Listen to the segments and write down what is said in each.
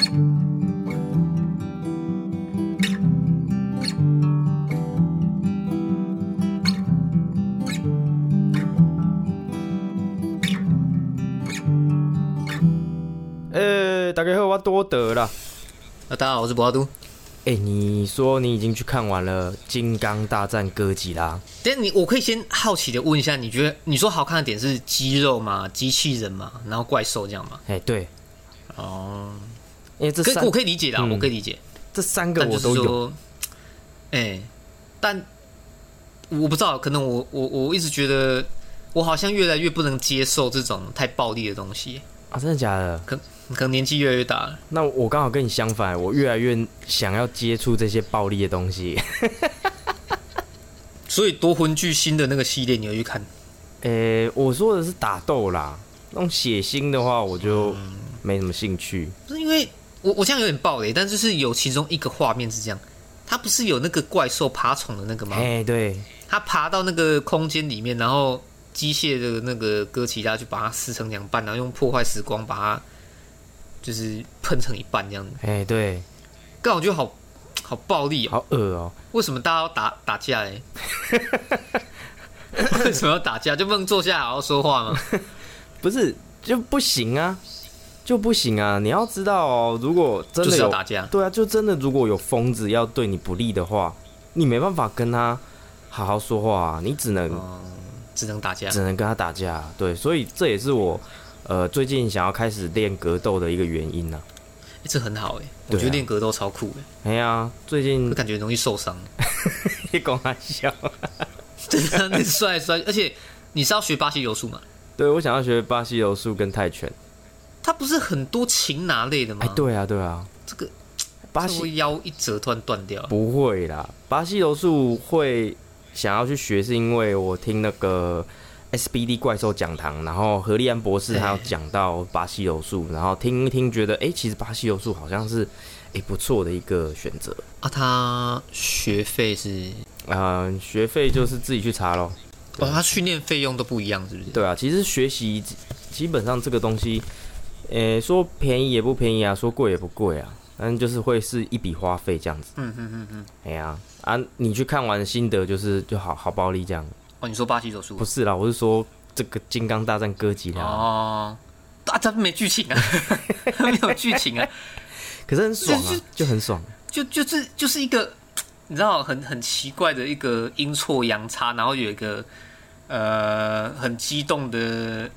呃，大家好，我多德啦。那大家好，我是博阿都。哎、你说你已经去看完了《金刚大战哥吉拉》？但你我可以先好奇的问一下，你觉得你说好看的点是肌肉吗？机器人吗？然后怪兽这样吗？哎、对，哦，因为这三可我可以理解的我可以理解。这三个我都有。说，哎、但我不知道，可能我我我一直觉得我好像越来越不能接受这种太暴力的东西，啊，真的假的？可可能年纪越来越大了。那我刚好跟你相反，我越来越想要接触这些暴力的东西。所以夺魂巨星的那个系列，你要去看？呃、我说的是打斗啦，那种血腥的话，我就没什么兴趣。不是因为我我这样有点暴雷，但就是有其中一个画面是这样，它不是有那个怪兽爬虫的那个吗？哎、对，它爬到那个空间里面，然后机械的那个哥吉拉就把它撕成两半，然后用破坏时光把它就是喷成一半这样子。哎、对，刚我觉得好好暴力哦！好恶哦、为什么大家要打打架嘞？为什么要打架？就不能坐下来好好说话吗？不是就不行啊，就不行啊！你要知道哦，如果真的有打架。对啊，就真的如果有疯子要对你不利的话，你没办法跟他好好说话、啊，你只能、嗯，只能打架。只能跟他打架。对，所以这也是我呃最近想要开始练格斗的一个原因呢、欸这很好哎，我觉得练格斗超酷哎，哎呀，最近可感觉容易受伤。你光他笑，真的，你摔来摔，而且你是要学巴西柔术吗？对我想要学巴西柔术跟泰拳。它不是很多擒拿类的吗？哎，，对啊，对啊，这个巴西腰一折突然断掉。不会啦，巴西柔术会想要去学，是因为我听那个 SBD 怪兽讲堂，然后何立安博士他有讲到巴西柔术，然后听一听觉得，哎、其实巴西柔术好像是哎、不错的一个选择。啊，他学费是呃，学费就是自己去查咯。哦，他训练费用都不一样，是不是？对啊，其实学习基本上这个东西，呃、说便宜也不便宜啊，说贵也不贵啊，反正就是会是一笔花费这样子。嗯嗯嗯嗯。哎呀啊，你去看完心得就是就好好暴力这样。哦，你说巴西手术不是啦，我是说这个金刚大战哥吉拉，哦，啊，他没剧情啊，他 没有剧情啊，可是很爽就是啊，就很爽。就就是就是一个你知道很很奇怪的一个阴错阳差，然后有一个呃很激动的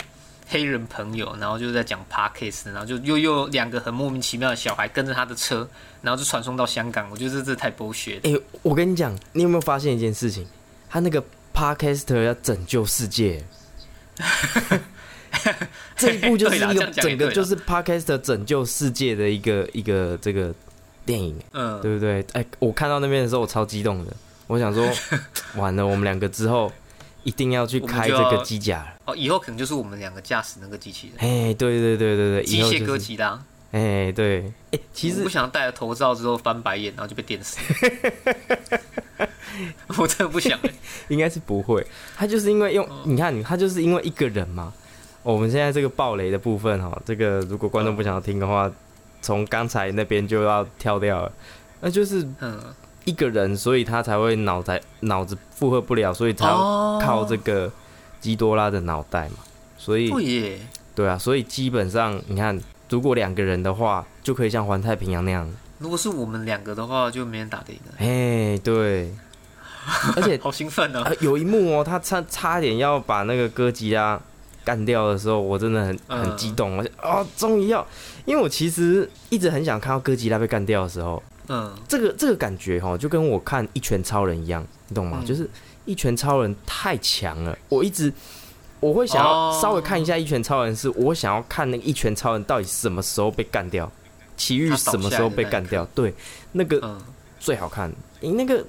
黑人朋友，然后就在讲 podcast，然后就又又两个很莫名其妙的小孩跟着他的车，然后就传送到香港，我觉得这这太剥削了。哎、我跟你讲，你有没有发现一件事情？他那个 podcaster 要拯救世界，这一部就是一个整个就是 podcaster 拯救世界的一个一个这个电影，嗯，对不对？哎、我看到那边的时候，我超激动的，我想说，完了，我们两个之后一定要去开这个机甲了。哦，以后可能就是我们两个驾驶那个机器人，哎，对对对对对，机械哥吉拉。哎，对，哎，其实我不想戴了头罩之后翻白眼，然后就被电死。我真的不想、欸。应该是不会，他就是因为用，你看，他就是因为一个人嘛。我们现在这个暴雷的部分哈，这个如果观众不想要听的话，从刚才那边就要跳掉了。那就是嗯，一个人，所以他才会脑袋脑子负荷不了，所以才靠这个基多拉的脑袋嘛。所以对，对啊，所以基本上你看，如果两个人的话，就可以像环太平洋那样。如果是我们两个的话，就没人打得赢了。哎，对，而且 好兴奋哦！啊，有一幕哦，他差差点要把那个哥吉拉干掉的时候，我真的很很嗯激动，我就哦，终于要，因为我其实一直很想看到哥吉拉被干掉的时候，嗯，这个这个感觉哈，就跟我看一拳超人一样，你懂吗？嗯就是一拳超人太强了，我一直我会想要哦稍微看一下一拳超人，是我想要看那个一拳超人到底什么时候被干掉，奇遇什么时候被干掉，对，那个嗯，最好看。你那个，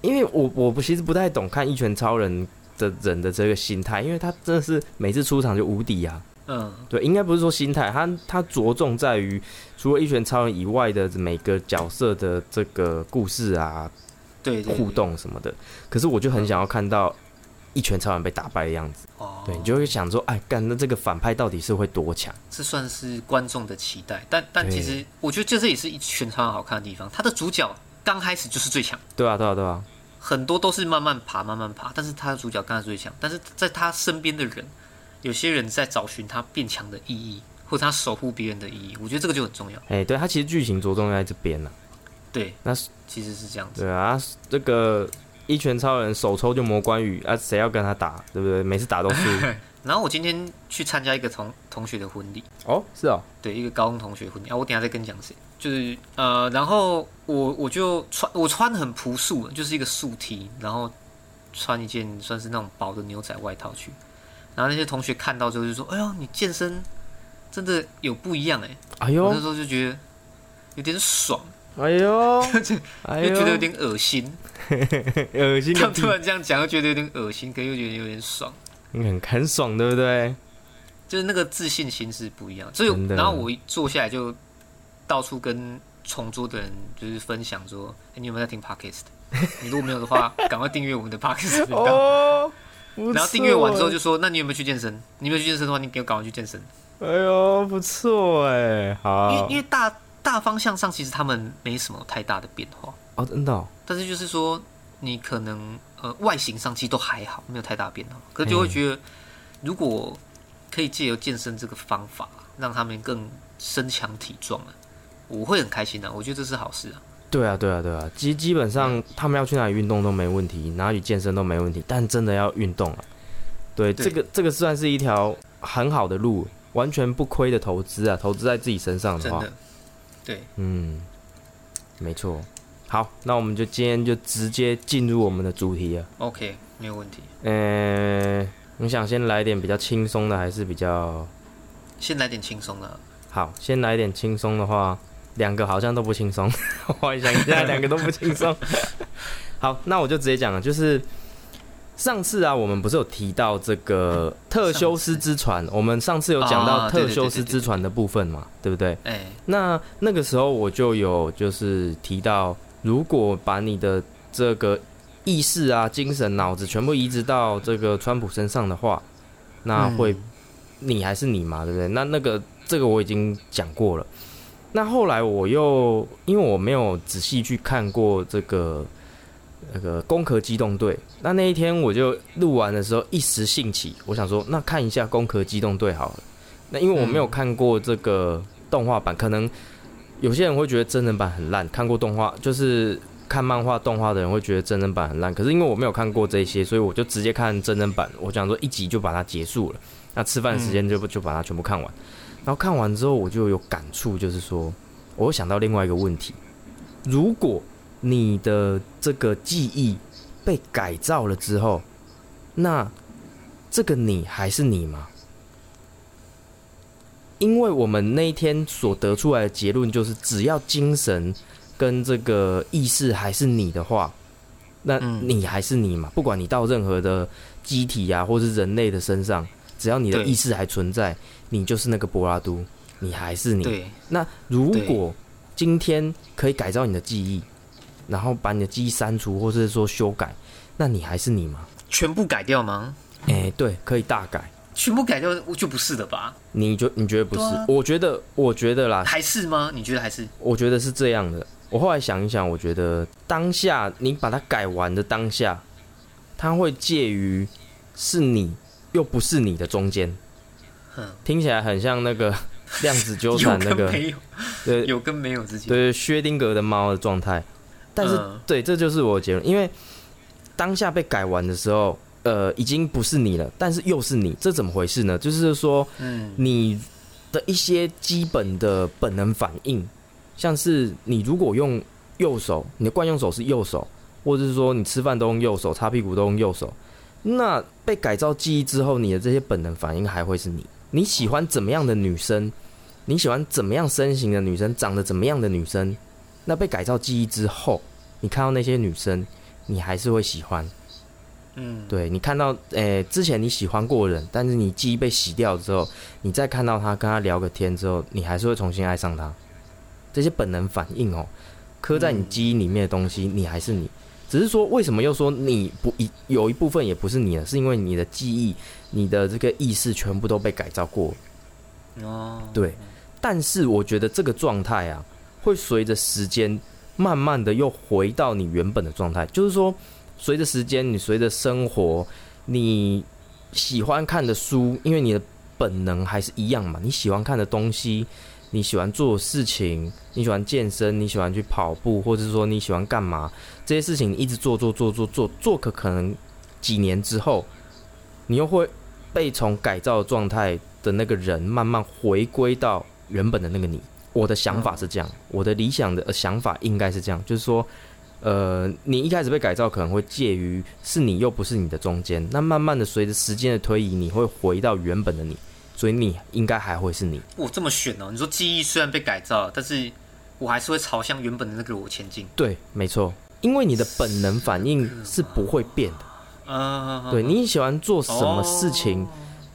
因为我我不其实不太懂看一拳超人的人的这个心态，因为他真的是每次出场就无敌啊。嗯，对，应该不是说心态，他他着重在于除了一拳超人以外的每个角色的这个故事啊、对对，互动什么的。可是我就很想要看到一拳超人被打败的样子。哦，对，你就会想说，哎，干那这个反派到底是会多强？这算是观众的期待，但但其实我觉得这这也是一拳超人好看的地方，他的主角刚开始就是最强。对啊，对啊，对啊，很多都是慢慢爬，慢慢爬，但是他的主角刚才最强，但是在他身边的人，有些人在找寻他变强的意义，或者他守护别人的意义，我觉得这个就很重要。哎，对他其实剧情着重在这边呢。对，那其实是这样子。对啊，这个一拳超人手抽就魔关羽啊，谁要跟他打，对不对？每次打都输。然后我今天去参加一个同同学的婚礼，哦，是哦，对，一个高中同学婚礼啊，我等下再跟你讲谁。就是呃，然后我我就穿我穿得很朴素，就是一个素 T，然后穿一件算是那种薄的牛仔外套去。然后那些同学看到之后就说：“哎呦，你健身真的有不一样哎、哎呦我那，时候就觉得有点爽，哎呦，就哎呦，觉得有点恶心。恶心他突，然这样讲，又觉得有点恶心，可又觉得有点爽。很很爽，对不对？就是那个自信心是不一样，所以然后我一坐下来就到处跟同桌的人就是分享说，哎、你有没有在听 podcast？你如果没有的话，赶快订阅我们的 podcast 频道。哦，然后订阅完之后就说，那你有没有去健身？你有没有去健身的话，你给我赶快去健身。哎呦，不错哎，因为好因为大大方向上其实他们没什么太大的变化，哦，真的哦，但是就是说你可能呃外形上其实都还好，没有太大变化，可是就会觉得如果可以借由健身这个方法让他们更身强体壮啊，我会很开心的、我觉得这是好事啊。对啊，对啊，对啊，基基本上他们要去哪里运动都没问题，哪里健身都没问题，但真的要运动啊。对，对这个这个算是一条很好的路，完全不亏的投资啊，投资在自己身上的话，对，嗯，没错。好，那我们就今天就直接进入我们的主题啊。OK，没有问题。呃，你想先来点比较轻松的，还是比较先来点轻松的，好？先来点轻松的话，两个好像都不轻松。我想一下，两个都不轻松。好，那我就直接讲了，就是上次啊，我们不是有提到这个特修斯之船？我们上次有讲到特修斯之船的部分嘛，对不对？哎、那那个时候我就有就是提到，如果把你的这个意识啊、精神、脑子全部移植到这个川普身上的话，那会、嗯你还是你嘛，对不对？那那个这个我已经讲过了。那后来我又因为我没有仔细去看过这个那个《攻壳机动队》，那那一天我就录完的时候一时兴起，我想说那看一下《攻壳机动队》好了。那因为我没有看过这个动画版，可能有些人会觉得真人版很烂，看过动画就是看漫画动画的人会觉得真人版很烂。可是因为我没有看过这些，所以我就直接看真人版。我想说一集就把它结束了，那吃饭时间就就把它全部看完。然后看完之后，我就有感触，就是说，我又想到另外一个问题：如果你的这个记忆被改造了之后，那这个你还是你吗？因为我们那一天所得出来的结论就是，只要精神跟这个意识还是你的话，那嗯你还是你嘛。不管你到任何的机体啊，或是人类的身上，只要你的意识还存在，你就是那个柏拉图，你还是你。对，那如果今天可以改造你的记忆，然后把你的记忆删除，或者是说修改，那你还是你吗？全部改掉吗？哎、对，可以大改。全部改掉就不是的吧？你觉你觉得不是？啊我觉得，我觉得啦，还是吗？你觉得还是？我觉得是这样的。我后来想一想，我觉得当下你把它改完的当下，它会介于是你又不是你的中间，嗯，听起来很像那个 量子纠缠那个，没有，对有跟没有之间。对，薛定谔的猫的状态。但是，嗯对，这就是我的结论，因为当下被改完的时候，呃，已经不是你了，但是又是你，这怎么回事呢？就是说，嗯，你的一些基本的本能反应，像是你如果用右手，你的惯用手是右手，或者是说你吃饭都用右手，擦屁股都用右手，那被改造记忆之后，你的这些本能反应还会是你。你喜欢怎么样的女生？你喜欢怎么样身形的女生？长得怎么样的女生？那被改造记忆之后，你看到那些女生，你还是会喜欢。嗯，对你看到，诶、之前你喜欢过人，但是你记忆被洗掉之后，你再看到他，跟他聊个天之后，你还是会重新爱上他。这些本能反应哦，刻在你记忆里面的东西，你还是你。只是说为什么又说你不一有一部分也不是你的，是因为你的记忆、你的这个意识全部都被改造过。哦，对，但是我觉得这个状态啊，会随着时间慢慢的又回到你原本的状态。就是说，随着时间，你随着生活，你喜欢看的书，因为你的本能还是一样嘛，你喜欢看的东西，你喜欢做的事情，你喜欢健身，你喜欢去跑步，或者说你喜欢干嘛，这些事情你一直做做做做做做，可可能几年之后，你又会被从改造状态。的那个人慢慢回归到原本的那个你，我的想法是这样，我的理想的想法应该是这样，就是说，呃，你一开始被改造可能会介于是你又不是你的中间，那慢慢的随着时间的推移，你会回到原本的你，所以你应该还会是你。我这么选哦，你说记忆虽然被改造，但是我还是会朝向原本的那个我前进。对，没错，因为你的本能反应是不会变的。嗯，对你喜欢做什么事情？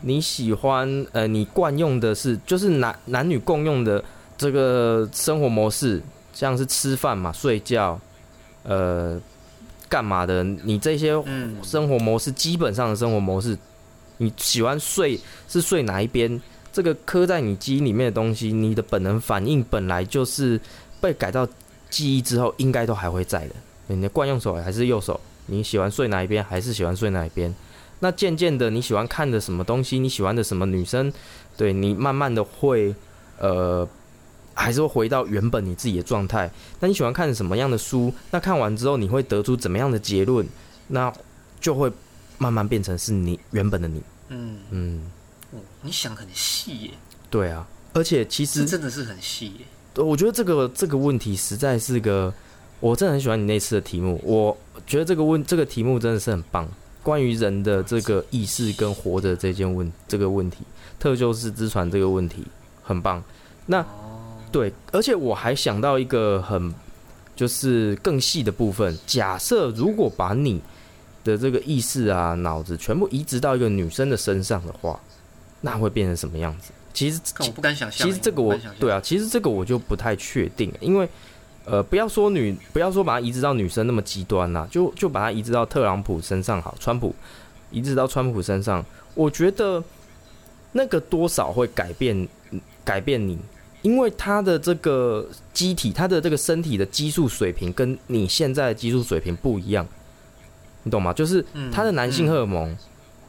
你喜欢呃，你惯用的是就是男男女共用的这个生活模式，像是吃饭嘛、睡觉，呃，干嘛的？你这些生活模式，基本上的生活模式，你喜欢睡是睡哪一边？这个刻在你基因里面的东西，你的本能反应本来就是被改造记忆之后，应该都还会在的。你的惯用手还是右手，你喜欢睡哪一边，还是喜欢睡哪一边？那渐渐的，你喜欢看的什么东西？你喜欢的什么女生？对你慢慢的会，呃，还是会回到原本你自己的状态。那你喜欢看什么样的书？那看完之后你会得出怎么样的结论？那就会慢慢变成是你原本的你。嗯嗯，哦，你想很细耶。对啊，而且其实真的是很细耶。我觉得这个这个问题实在是个，我真的很喜欢你那次的题目。我觉得这个问这个题目真的是很棒。关于人的这个意识跟活着这件问这个问题，特修斯之传这个问题很棒。那对，而且我还想到一个很就是更细的部分。假设如果把你的这个意识啊、脑子全部移植到一个女生的身上的话，那会变成什么样子？其实我不敢想象。其实这个我对啊，其实这个我就不太确定，因为。呃，不要说女，不要说把它移植到女生那么极端啦，就就把它移植到特朗普身上好，川普移植到川普身上，我觉得那个多少会改变改变你，因为他的这个机体，他的这个身体的激素水平跟你现在的激素水平不一样，你懂吗？就是他的男性荷尔蒙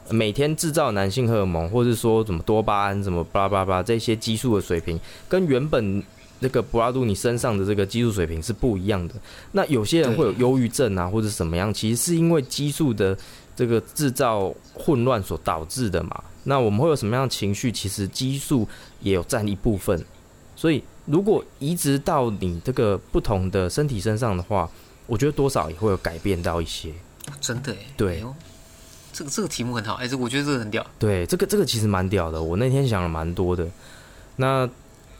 每天制造男性荷尔蒙，或者说什么多巴胺什么巴拉巴拉这些激素的水平跟原本。那个布拉杜你身上的这个激素水平是不一样的。那有些人会有忧郁症啊，或者什么样，其实是因为激素的这个制造混乱所导致的嘛。那我们会有什么样的情绪？其实激素也有占一部分。所以如果移植到你这个不同的身体身上的话，我觉得多少也会有改变到一些。真的哎，对，这个这个题目很好，哎，这我觉得这个很屌。对，这个这个其实蛮屌的。我那天想了蛮多的。那。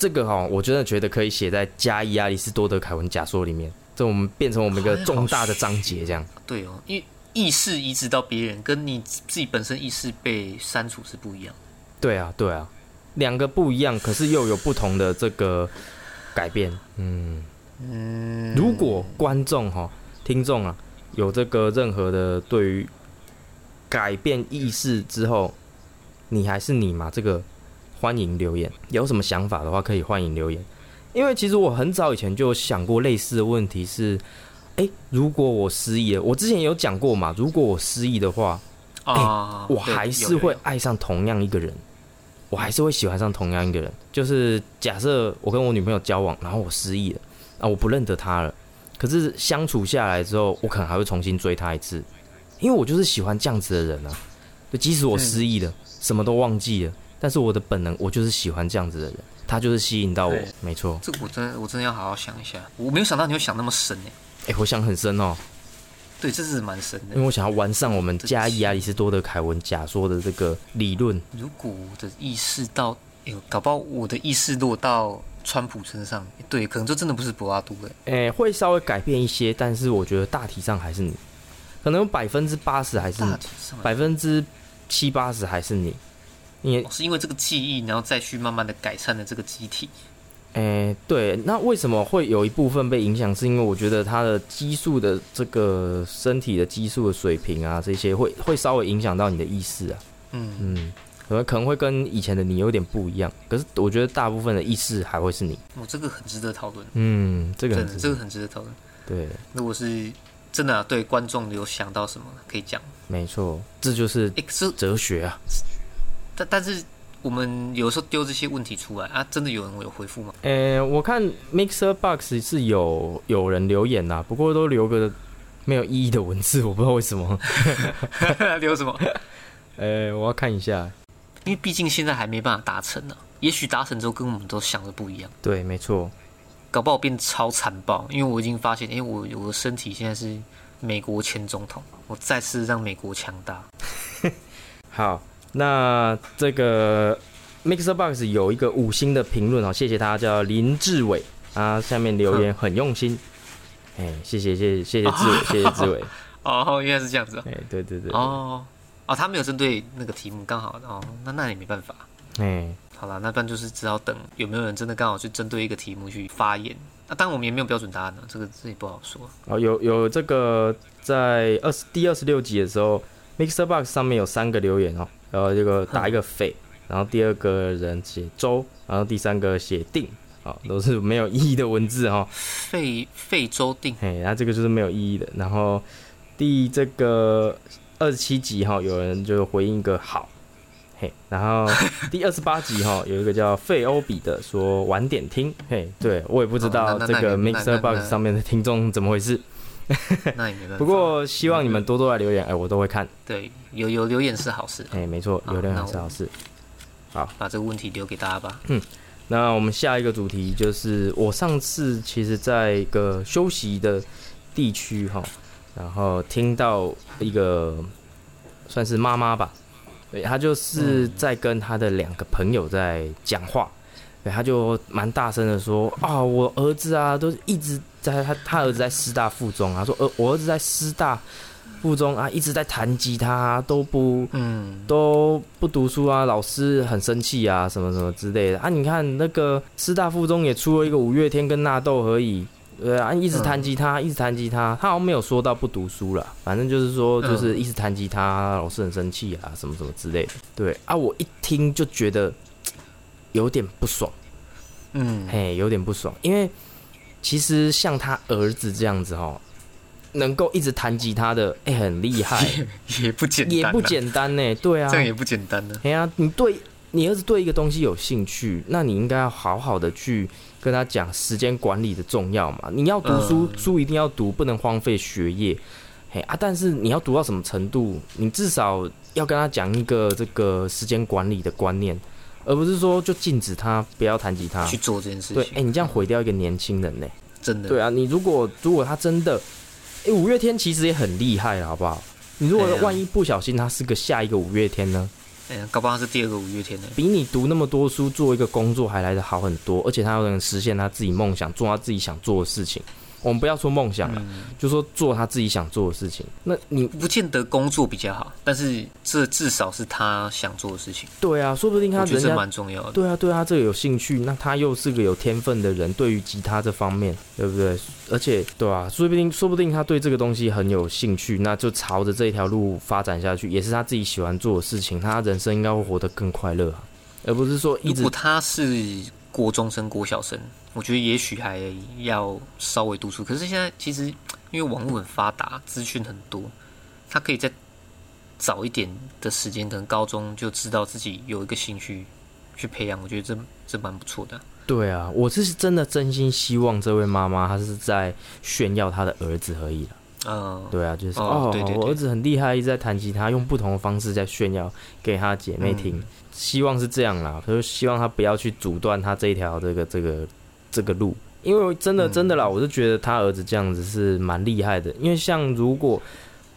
这个哈，我真的觉得可以写在加伊亚里士多德凯文假说里面，这我们变成我们一个重大的章节，这样。对哦，因为意识移植到别人，跟你自己本身意识被删除是不一样。对啊，对啊，两个不一样，可是又有不同的这个改变。嗯嗯，如果观众哈、听众啊，有这个任何的对于改变意识之后，你还是你吗？这个。欢迎留言，有什么想法的话可以欢迎留言。因为其实我很早以前就想过类似的问题，是，哎，如果我失忆了，我之前有讲过嘛，如果我失忆的话，啊，我还是会爱上同样一个人，我还是会喜欢上同样一个人。就是假设我跟我女朋友交往，然后我失忆了，啊，我不认得她了，可是相处下来之后，我可能还会重新追他一次，因为我就是喜欢这样子的人啊。就即使我失忆了，什么都忘记了。但是我的本能，我就是喜欢这样子的人，他就是吸引到我，没错。这个我真的，我真的要好好想一下。我没有想到你会想那么深诶。哎，我想很深哦。对，这是蛮深的。因为我想要完善我们加伊亚里士多德凯文假说的这个理论。如果我的意识到，哎，搞不好我的意识落到川普身上，对，可能就真的不是博拉图了。哎，会稍微改变一些，但是我觉得大体上还是你，可能百分之八十还是你，百分之七八十还是你。你是因为这个记忆，然后再去慢慢的改善的这个机体，哎、对，那为什么会有一部分被影响？是因为我觉得他的激素的这个身体的激素的水平啊，这些会会稍微影响到你的意识啊。嗯，嗯，可能可能会跟以前的你有点不一样，可是我觉得大部分的意识还会是你。我这个很值得讨论，嗯，这个很值得真的这个很值得讨论。对，如果是真的、啊、对观众有想到什么可以讲，没错，这就是哲学啊。但但是我们有时候丢这些问题出来啊，真的有人有回复吗？呃、我看 Mixer Box 是有有人留言呐、不过都留个没有意义的文字，我不知道为什么。留什么？呃、我要看一下。因为毕竟现在还没办法达成呢、也许达成之后跟我们都想的不一样，对，没错。搞不好变超残暴。因为我已经发现，哎、我我的身体现在是美国前总统，我再次让美国强大。好，那这个 Mixer Box 有一个五星的评论哦，谢谢他，叫林志伟啊，下面留言很用心。哎、谢谢谢谢谢谢志伟，谢谢志伟。哦，原来是这样子哦。哎、对对对，哦哦，他没有针对那个题目，刚好哦，那那也没办法。哎、好啦，那不然就是只好等有没有人真的刚好去针对一个题目去发言。那、当然我们也没有标准答案呢，这个这也不好说。哦，有有这个在二十第二十六集的时候，Mixer Box 上面有三个留言哦，然后这个打一个匪，然后第二个人写周，然后第三个写定，好、都是没有意义的文字哈、哦。费费州定嘿，那这个就是没有意义的。然后第这个二十七集哈，有人就回应一个好，嘿，然后第二十八集哈，有一个叫费欧比的说晚点听，嘿，对我也不知道这个 Mixer 那 Box 上面的听众怎么回事。那也没办法。不过希望你们多多来留言，哎，我都会看。对有有留言是好事，哎，没错，有留言是好事。好把这个问题留给大家吧。嗯那我们下一个主题就是，我上次其实在一个休息的地区哈，然后听到一个算是妈妈吧，对，她就是在跟她的两个朋友在讲话，对，她就蛮大声的说啊，我儿子啊，都一直在他他儿子在师大附中啊，说呃我儿子在师大附中啊，一直在弹吉他、啊，都不嗯，都不读书啊，老师很生气啊，什么什么之类的。啊。你看那个师大附中也出了一个五月天跟纳豆而已，对啊，一直弹吉他，一直弹吉他，他好像没有说到不读书了，反正就是说就是一直弹吉他，老师很生气啊，什么什么之类的。对啊，我一听就觉得有点不爽，嗯，嘿，有点不爽，因为其实像他儿子这样子哦，能够一直弹吉他的，哎、很厉害，也不简单，也不，简单呢，对啊，这样也不简单呢。哎呀，你对你儿子对一个东西有兴趣，那你应该要好好的去跟他讲时间管理的重要嘛。你要读书，嗯书一定要读，不能荒废学业。嘿啊，但是你要读到什么程度，你至少要跟他讲一个这个时间管理的观念，而不是说就禁止他不要弹吉他。去做这件事情对，情，哎、你这样毁掉一个年轻人呢、真的，对啊，你如果如果他真的，哎、五月天其实也很厉害了，好不好？你如果万一不小心他是个下一个五月天呢？哎，搞不好是第二个五月天呢。比你读那么多书做一个工作还来得好很多，而且他又能实现他自己梦想，做他自己想做的事情。我们不要说梦想了，嗯，就说做他自己想做的事情。那你不见得工作比较好，但是这至少是他想做的事情，对啊，说不定他觉得这人家蛮重要的。对啊，对啊，这个有兴趣，那他又是个有天分的人，对于吉他这方面，对不对？而且，对啊，说不定，说不定他对这个东西很有兴趣，那就朝着这一条路发展下去，也是他自己喜欢做的事情，他人生应该会活得更快乐啊，而不是说一直如果他是国中生、国小生，我觉得也许还要稍微读书。可是现在其实因为网络很发达，资讯很多，他可以在早一点的时间，可能高中就知道自己有一个兴趣去培养。我觉得这这蛮不错的。对啊，我是真的真心希望这位妈妈她是在炫耀她的儿子而已了。嗯，对啊，就是哦，哦对对对我儿子很厉害，一直在弹吉他，用不同的方式在炫耀给他姐妹听。嗯希望是这样啦，就是希望他不要去阻断他这一条这个这个这个路，因为真的嗯真的啦，我是觉得他儿子这样子是蛮厉害的。因为像如果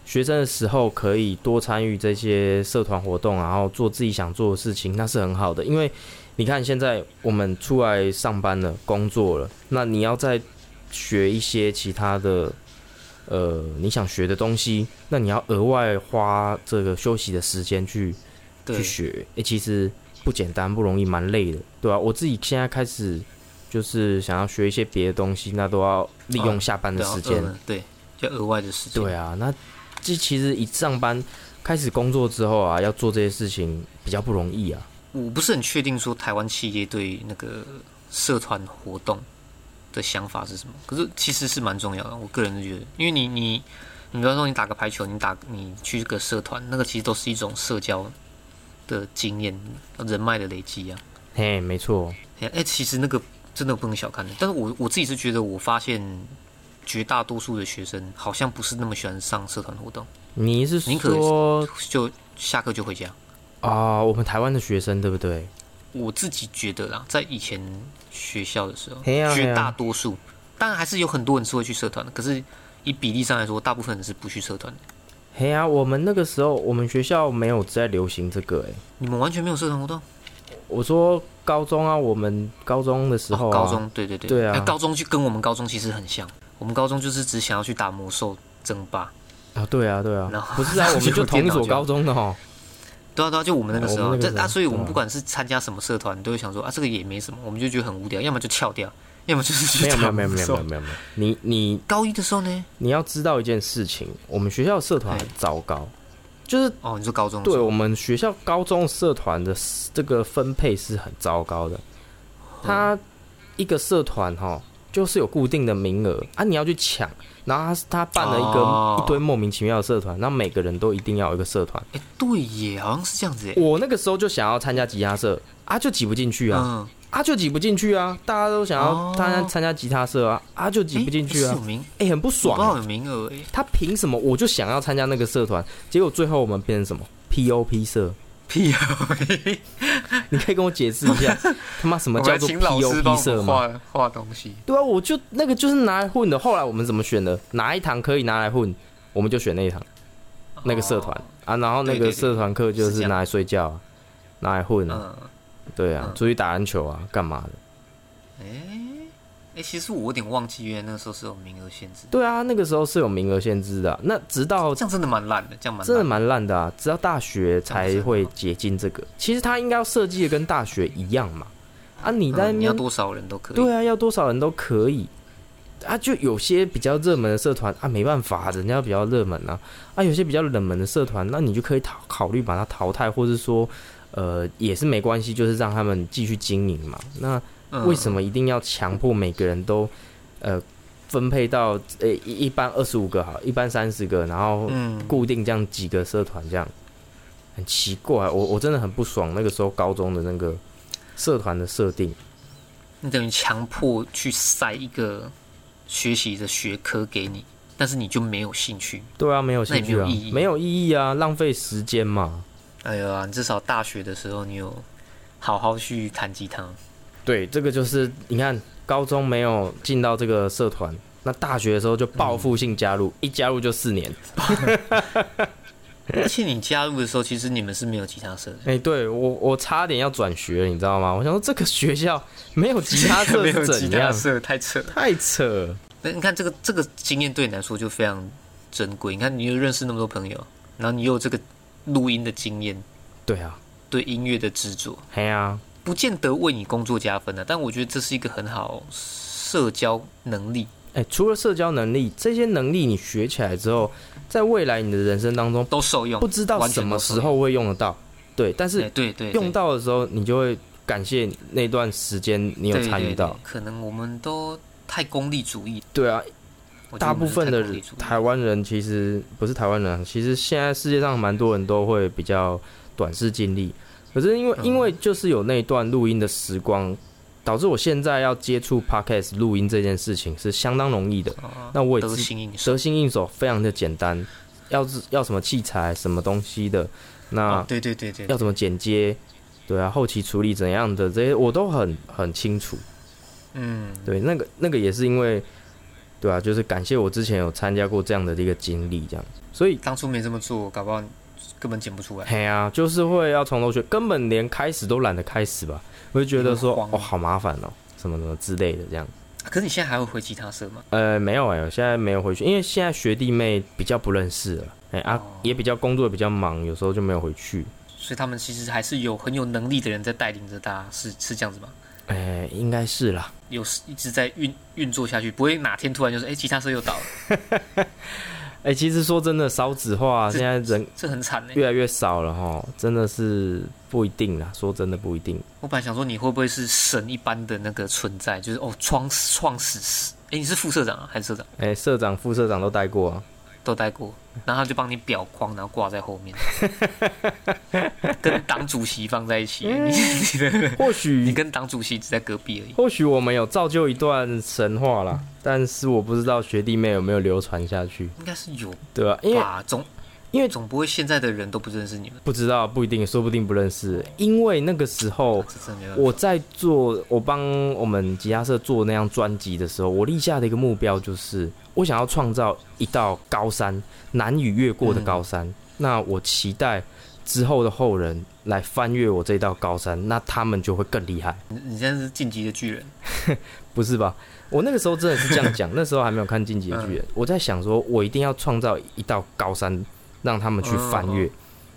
学生的时候可以多参与这些社团活动，然后做自己想做的事情，那是很好的。因为你看现在我们出来上班了，工作了，那你要再学一些其他的。呃，你想学的东西，那你要额外花这个休息的时间去去，学，诶、其实不简单，不容易，蛮累的，对吧、我自己现在开始就是想要学一些别的东西，那都要利用下班的时间。呃对，就额外的时间。对啊，那这其实一上班开始工作之后啊，要做这些事情比较不容易啊。我不是很确定说台湾企业对那个社团活动的想法是什么，可是其实是蛮重要的。我个人是觉得，因为你你你比方说你打个排球，你打你去个社团，那个其实都是一种社交的经验、人脉的累积啊。嘿，没错，哎、欸，其实那个真的不能小看的。但是我我自己是觉得，我发现绝大多数的学生好像不是那么喜欢上社团活动，你是宁可就下课就回家。啊、我们台湾的学生对不对？我自己觉得啦，在以前学校的时候，绝大多数，当然还是有很多人是会去社团的，可是以比例上来说，大部分人是不去社团的。嘿呀、我们那个时候我们学校没有在流行这个哎、你们完全没有社团活动？我说高中啊，我们高中的时候、啊。哦高中，对对对，对啊。哎高中就跟我们高中其实很像。我们高中就是只想要去打魔兽争霸，啊，对啊，对啊。然，后不是啊，我们就同一所高中的哦。对啊对啊，就我们那个时候这啊，所以我们不管是参加什么社团，都会想说啊，这个也没什么，我们就觉得很无聊，要么就翘掉，要么就是去 没有没有没有没有没有没有，你你高一的时候呢？你要知道一件事情，我们学校社团很糟糕，就是哦，你说高中对我们学校高中社团的这个分配是很糟糕的。他一个社团哈，就是有固定的名额啊，你要去抢。然后他他办了一个、哦一堆莫名其妙的社团，然后每个人都一定要有一个社团。哎，对耶，好像是这样子耶。我那个时候就想要参加吉他社啊，就挤不进去啊，嗯，啊就挤不进去啊，大家都想要哦参加参加吉他社啊，啊就挤不进去啊诶是有，名，哎、很不爽、我不知道有名额哎。他凭什么我就想要参加那个社团，结果最后我们变成什么 POP 社？屁啊！你可以跟我解释一下，他妈什么叫做们请老师帮 POP 社吗？画画东西。对啊，我就那个就是拿来混的。后来我们怎么选的？哪一堂可以拿来混，我们就选那一堂那个社团、哦啊。然后那个社团课就是拿来睡觉、啊，拿来混啊。嗯，对啊，嗯出去打篮球啊，干嘛的？哎哎，其实我有点忘记，原来那个时候是有名额限制。对啊，那个时候是有名额限制的啊、那直到这样真的蛮烂的，这样蛮真的蛮烂的啊！直到大学才会解禁这个。其实它应该要设计的跟大学一样嘛。啊，你在嗯你要多少人都可以。对啊，要多少人都可以。啊，就有些比较热门的社团啊，没办法，人家比较热门啊。啊，有些比较冷门的社团，那你就可以考考虑把它淘汰，或者说，呃，也是没关系，就是让他们继续经营嘛。那嗯为什么一定要强迫每个人都，呃，分配到呃一一般二十五个好，一般三十个，然后嗯，固定这样几个社团这样，很奇怪，我我真的很不爽那个时候高中的那个社团的设定。你等于强迫去塞一个学习的学科给你，但是你就没有兴趣。对啊，没有兴趣啊那也没有意义，没有意义啊，浪费时间嘛。哎呀，你至少大学的时候你有好好去弹吉他。对，这个就是你看，高中没有进到这个社团，那大学的时候就报复性加入，一加入就四年。而且你加入的时候，其实你们是没有吉他社的。哎、对我我差点要转学了，你知道吗？我想说这个学校没有吉他社 没有吉？他社，太扯了。太扯了。那你看这个这个经验对你来说就非常珍贵。你看你又认识那么多朋友，然后你又有这个录音的经验，对啊，对音乐的执着，嘿啊，不见得为你工作加分的，但我觉得这是一个很好社交能力，哎、除了社交能力，这些能力你学起来之后，在未来你的人生当中，都受用不。知道什么时候会用得到。对，但哎是对对对，用到的时候，你就会感谢那段时间你有参与到。可能我们都太功利主义，对啊，大部分的台湾人其实不是台湾人啊，其实现在世界上蛮多人都会比较短视近利。可是因为嗯因为就是有那段录音的时光，导致我现在要接触 podcast 录音这件事情是相当容易的。啊那我也得心应手。得心应手，非常的简单。要是要什么器材、什么东西的，那哦，对对对对，要怎么剪接，对啊，后期处理怎样的这些我都很很清楚。嗯，对，那个那个也是因为，对啊，就是感谢我之前有参加过这样的一个经历，这样，所以当初没这么做，搞不好根本剪不出来。嘿啊，就是会要从头学，根本连开始都懒得开始吧，我就觉得说很慌哦，好麻烦哦，什么什么之类的这样。可是你现在还会回吉他社吗？呃，没有哎、我现在没有回去，因为现在学弟妹比较不认识了，哎、啊哦，也比较工作比较忙，有时候就没有回去。所以他们其实还是有很有能力的人在带领着大家，是是这样子吗？哎、应该是啦。有一直在运运作下去，不会哪天突然就是哎，吉他社又倒了，哎、其实说真的，少子化现在人这很惨呢。越来越少了哈，真的是不一定啦。说真的不一定。我本来想说你会不会是神一般的那个存在，就是哦创创始，哎，你是副社长啊还是社长？哎、社长、副社长都带过、啊。都带过，然后他就帮你裱框，然后挂在后面，跟党主席放在一起。你你的或许你跟党主席只在隔壁而已。或许我们有造就一段神话啦，但是我不知道学弟妹有没有流传下去，应该是有对吧、因为吧，总因为总不会现在的人都不认识你们，不知道，不一定，说不定不认识。因为那个时候我在做，我帮我们吉他社做那张专辑的时候，我立下的一个目标就是，我想要创造一道高山，难以越过的高山。那我期待之后的后人来翻越我这道高山，那他们就会更厉害，你你现在是晋级的巨人，不是吧？我那个时候真的是这样讲，那时候还没有看《晋级的巨人》，我在想说，我一定要创造一道高山，让他们去翻越。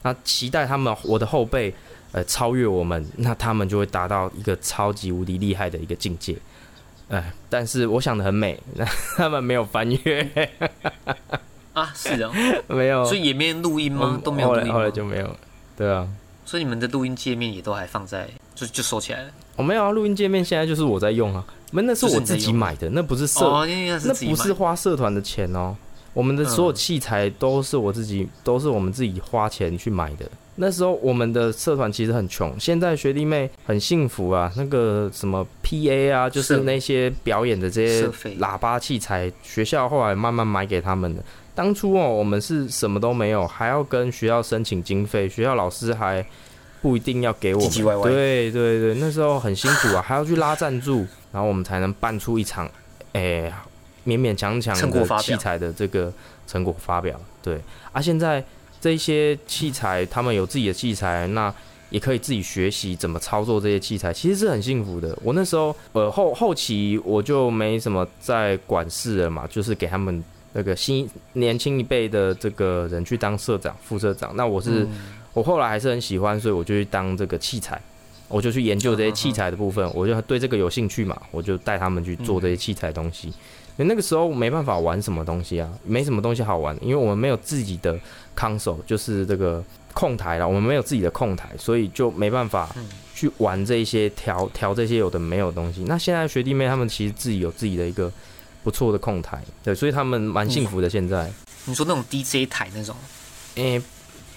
那期待他们我的后辈，呃，超越我们，那他们就会达到一个超级无敌厉害的一个境界。哎，但是我想的很美，那 他们没有翻越，啊，是哦，没有，所以也没人录音吗嗯？都没有录音后来？就没有。对啊，所以你们的录音界面也都还放在，就就收起来了。我、没有啊，录音界面现在就是我在用啊，那那是我自己买的，那不是社哦，那不是花社团的钱哦，我们的所有嗯器材都是我自己，都是我们自己花钱去买的。那时候我们的社团其实很穷，现在学弟妹很幸福啊。那个什么 PA 啊，就是那些表演的这些喇叭器材，学校后来慢慢买给他们的。当初哦，我们是什么都没有，还要跟学校申请经费，学校老师还不一定要给我们。唧唧歪歪对对对，那时候很辛苦啊，还要去拉赞助，然后我们才能办出一场，哎、勉勉强强的成果发表器材的这个成果发表。对啊，现在这些器材，他们有自己的器材，那也可以自己学习怎么操作这些器材，其实是很幸福的。我那时候呃后后期我就没什么在管事了嘛，就是给他们那个新年轻一辈的这个人去当社长、副社长。那我是、嗯我后来还是很喜欢，所以我就去当这个器材，我就去研究这些器材的部分，我就对这个有兴趣嘛，我就带他们去做这些器材东西。因为那个时候没办法玩什么东西啊，没什么东西好玩，因为我们没有自己的 console，就是这个控台了，我们没有自己的控台，所以就没办法嗯去玩这一些调调这些有的没有的东西。那现在学弟妹他们其实自己有自己的一个不错的控台，对，所以他们蛮幸福的。现在，你说那种 DJ 台那种，诶、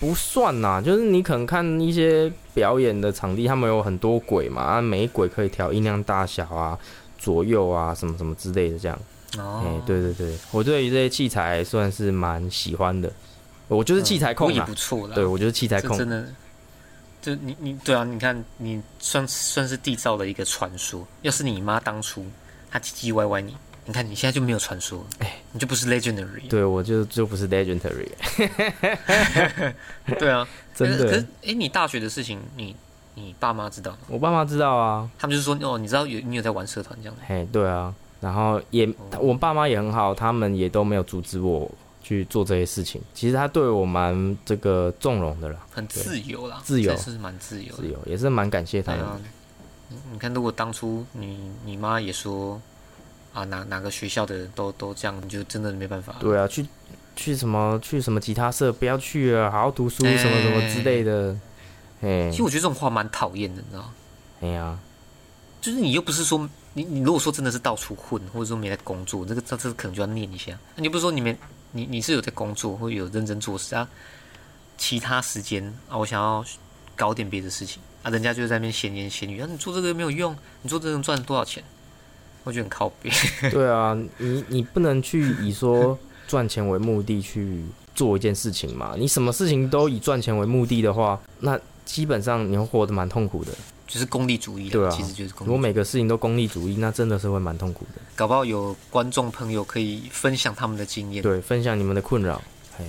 不算呐，就是你可能看一些表演的场地，他们有很多轨嘛，啊，每一轨可以调音量大小啊、左右啊，什么什么之类的这样。哦哎、，对对对，我对于这些器材算是蛮喜欢的，我就是器材控啊不过也不，错啦。对我就是器材控，真的，就你你对啊，你看你算算是缔造了一个传说。要是你妈当初她唧唧歪歪你，你看你现在就没有传说，哎，你就不是 legendary。对我就就不是 legendary，对啊，真的，哎，你大学的事情，你你爸妈知道吗？我爸妈知道啊，他们就是说哦，你知道有你有在玩社团这样的。嘿，对啊，然后也我爸妈也很好，他们也都没有阻止我去做这些事情，其实他对我蛮这个纵容的啦，很自由啦，自由这是蛮自由的。自由也是蛮感谢他们的你看，如果当初你你妈也说啊，哪哪个学校的人都都这样，你就真的没办法。对啊，去去什么去什么吉他社，不要去了，好好读书，哎什么什么之类的。哎其实我觉得这种话蛮讨厌的，你知道吗？哎呀，就是你又不是说你你如果说真的是到处混，或者说没在工作，这个这这可能就要念一下。那你不是说你们你你是有在工作或者有认真做事啊？其他时间啊，我想要搞点别的事情啊，人家就在那边闲言闲语啊，你做这个没有用，你做这个能赚多少钱？我觉得很靠边。对啊，你你不能去以说赚钱为目的去做一件事情嘛。你什么事情都以赚钱为目的的话，那基本上你会活得蛮痛苦的。就是功利主义，对啊其实就是功如果利主义。每个事情都功利主义，那真的是会蛮痛苦的。搞不好有观众朋友可以分享他们的经验。对，分享你们的困扰。嘿，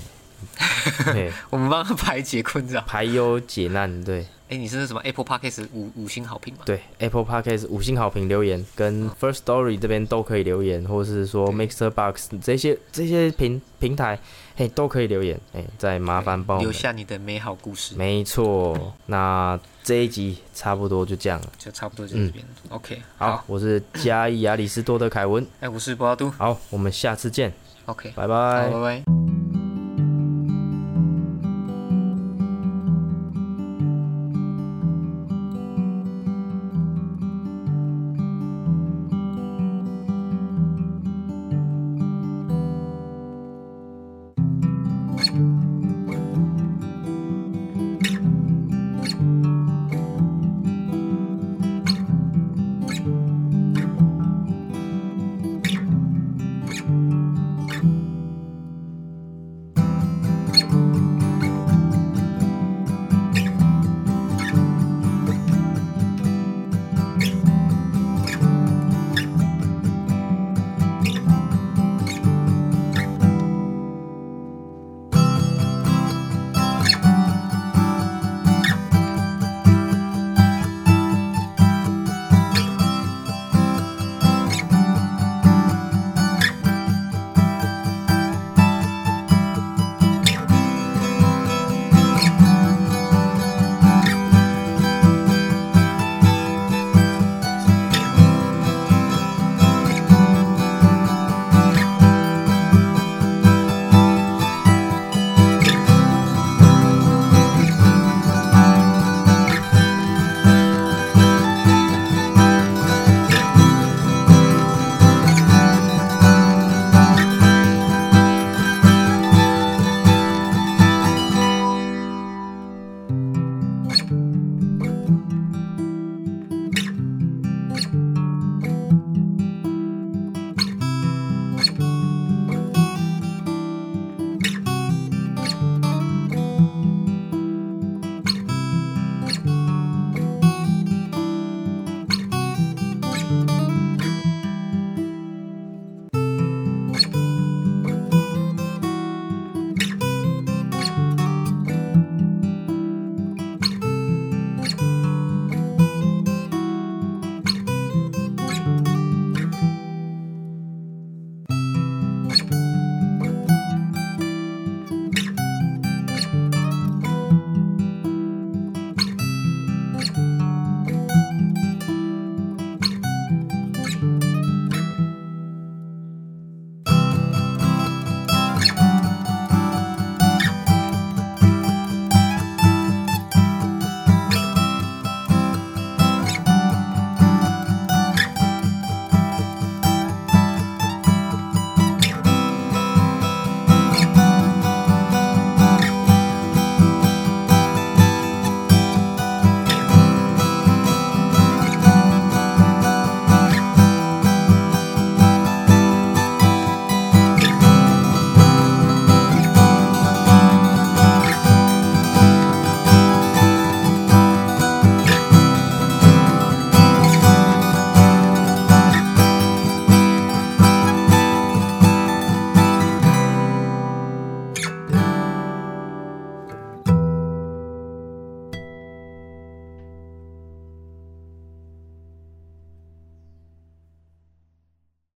嘿，我们帮他排解困扰。排忧解难，对哎，你是那什么 Apple Podcast 五五星好评吗？对，Apple Podcast 五星好评留言，跟 First Story 这边都可以留言，或者是说 Mixer Box 这些这些平平台，嘿，都可以留言，哎，再麻烦帮我。留下你的美好故事。没错，那这一集差不多就这样了。就差不多就这边。OK，好，我是嘉义亚里士多德凯文。哎，我是博阿都。好，我们下次见。OK，拜好，拜拜。拜。